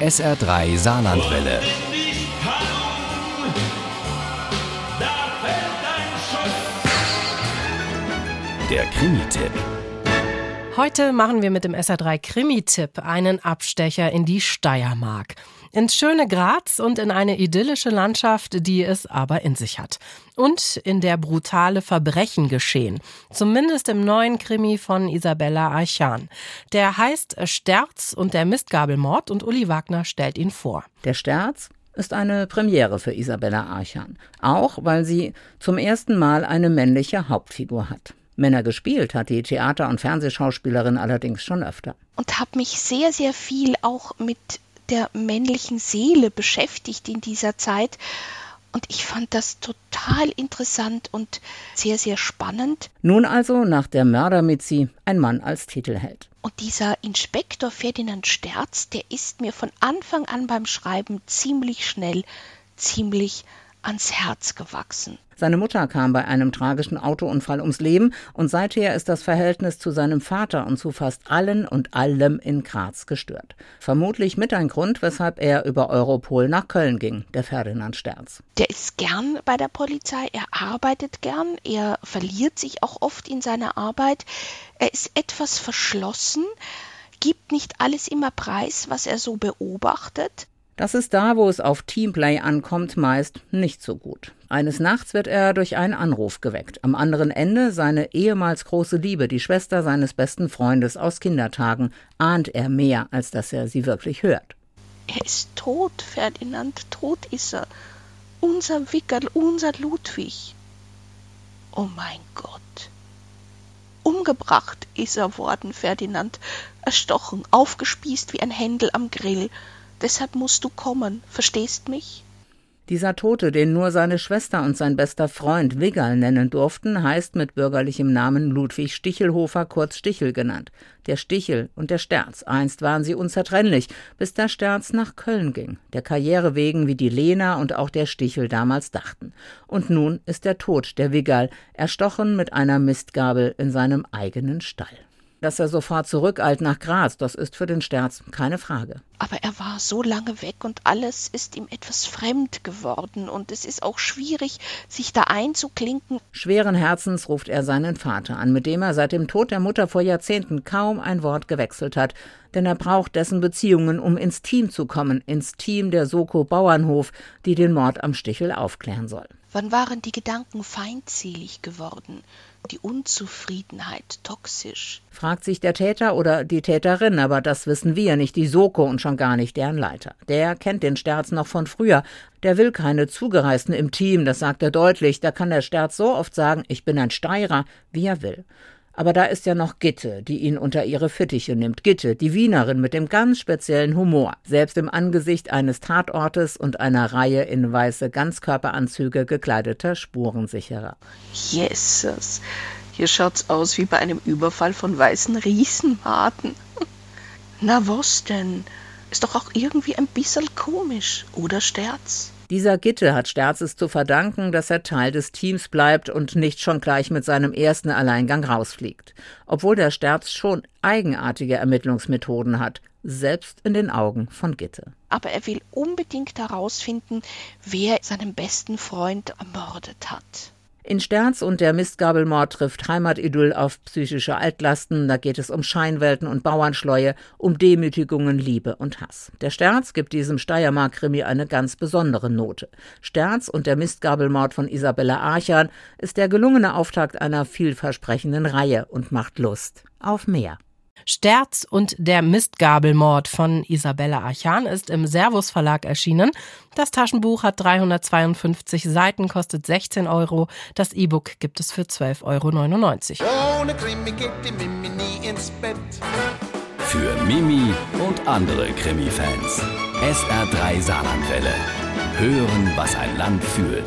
SR3 Saarlandwelle. Der Krimi-Tipp. Heute machen wir mit dem SR3 Krimi-Tipp einen Abstecher in die Steiermark. Ins schöne Graz und in eine idyllische Landschaft, die es aber in sich hat. Und in der brutale Verbrechen geschehen. Zumindest im neuen Krimi von Isabella Archan. Der heißt Sterz und der Mistgabelmord und Uli Wagner stellt ihn vor. Der Sterz ist eine Premiere für Isabella Archan. Auch weil sie zum ersten Mal eine männliche Hauptfigur hat. Männer gespielt hat die Theater- und Fernsehschauspielerin allerdings schon öfter. Und habe mich sehr, sehr viel auch mit der männlichen Seele beschäftigt in dieser Zeit. Und ich fand das total interessant und sehr, sehr spannend. Nun also nach der Mördermitzi ein Mann als Titelheld. Und dieser Inspektor Ferdinand Sterz, der ist mir von Anfang an beim Schreiben ziemlich schnell, ziemlich ans Herz gewachsen. Seine Mutter kam bei einem tragischen Autounfall ums Leben und seither ist das Verhältnis zu seinem Vater und zu fast allen und allem in Graz gestört. Vermutlich mit ein Grund, weshalb er über Europol nach Köln ging, der Ferdinand Sterz. Der ist gern bei der Polizei, er arbeitet gern, er verliert sich auch oft in seiner Arbeit, er ist etwas verschlossen, gibt nicht alles immer preis, was er so beobachtet. Das ist da, wo es auf Teamplay ankommt, meist nicht so gut. Eines Nachts wird er durch einen Anruf geweckt. Am anderen Ende seine ehemals große Liebe, die Schwester seines besten Freundes aus Kindertagen, ahnt er mehr, als dass er sie wirklich hört. Er ist tot, Ferdinand, tot ist er. Unser Wickerl, unser Ludwig. Oh mein Gott. Umgebracht ist er worden, Ferdinand, erstochen, aufgespießt wie ein Händel am Grill. Deshalb musst du kommen, verstehst mich? Dieser Tote, den nur seine Schwester und sein bester Freund Wiggerl nennen durften, heißt mit bürgerlichem Namen Ludwig Stichelhofer, kurz Stichel genannt. Der Stichel und der Sterz, einst waren sie unzertrennlich, bis der Sterz nach Köln ging, der Karriere wegen, wie die Lena und auch der Stichel damals dachten. Und nun ist der Tod der Wiggerl, erstochen mit einer Mistgabel in seinem eigenen Stall dass er sofort zurückeilt nach Graz, das ist für den Sterz keine Frage. Aber er war so lange weg und alles ist ihm etwas fremd geworden und es ist auch schwierig, sich da einzuklinken. Schweren Herzens ruft er seinen Vater an, mit dem er seit dem Tod der Mutter vor Jahrzehnten kaum ein Wort gewechselt hat, denn er braucht dessen Beziehungen, um ins Team zu kommen, ins Team der Soko Bauernhof, die den Mord am Stichel aufklären soll. Wann waren die Gedanken feindselig geworden? Die Unzufriedenheit toxisch? Fragt sich der Täter oder die Täterin, aber das wissen wir, nicht die Soko und schon gar nicht deren Leiter. Der kennt den Sterz noch von früher. Der will keine Zugereisten im Team, das sagt er deutlich. Da kann der Sterz so oft sagen, ich bin ein Steirer, wie er will. Aber da ist ja noch Gitte, die ihn unter ihre Fittiche nimmt. Gitte, die Wienerin mit dem ganz speziellen Humor. Selbst im Angesicht eines Tatortes und einer Reihe in weiße Ganzkörperanzüge gekleideter Spurensicherer. Jesus, hier schaut's aus wie bei einem Überfall von weißen Riesenmaden. Na was denn? Ist doch auch irgendwie ein bisschen komisch, oder Sterz? Dieser Gitte hat Sterzes zu verdanken, dass er Teil des Teams bleibt und nicht schon gleich mit seinem ersten Alleingang rausfliegt. Obwohl der Sterz schon eigenartige Ermittlungsmethoden hat, selbst in den Augen von Gitte. Aber er will unbedingt herausfinden, wer seinen besten Freund ermordet hat. In Sterz und der Mistgabelmord trifft Heimatidyll auf psychische Altlasten, da geht es um Scheinwelten und Bauernschleue, um Demütigungen, Liebe und Hass. Der Sterz gibt diesem Steiermark-Krimi eine ganz besondere Note. Sterz und der Mistgabelmord von Isabella Archan ist der gelungene Auftakt einer vielversprechenden Reihe und macht Lust auf mehr. Sterz und der Mistgabelmord von Isabella Archan ist im Servus Verlag erschienen. Das Taschenbuch hat 352 Seiten, kostet 16 Euro. Das E-Book gibt es für 12,99 Euro. Ohne Krimi geht die Mimi nie ins Bett. Für Mimi und andere Krimi-Fans. SR3 Saarlandwelle. Hören, was ein Land fühlt.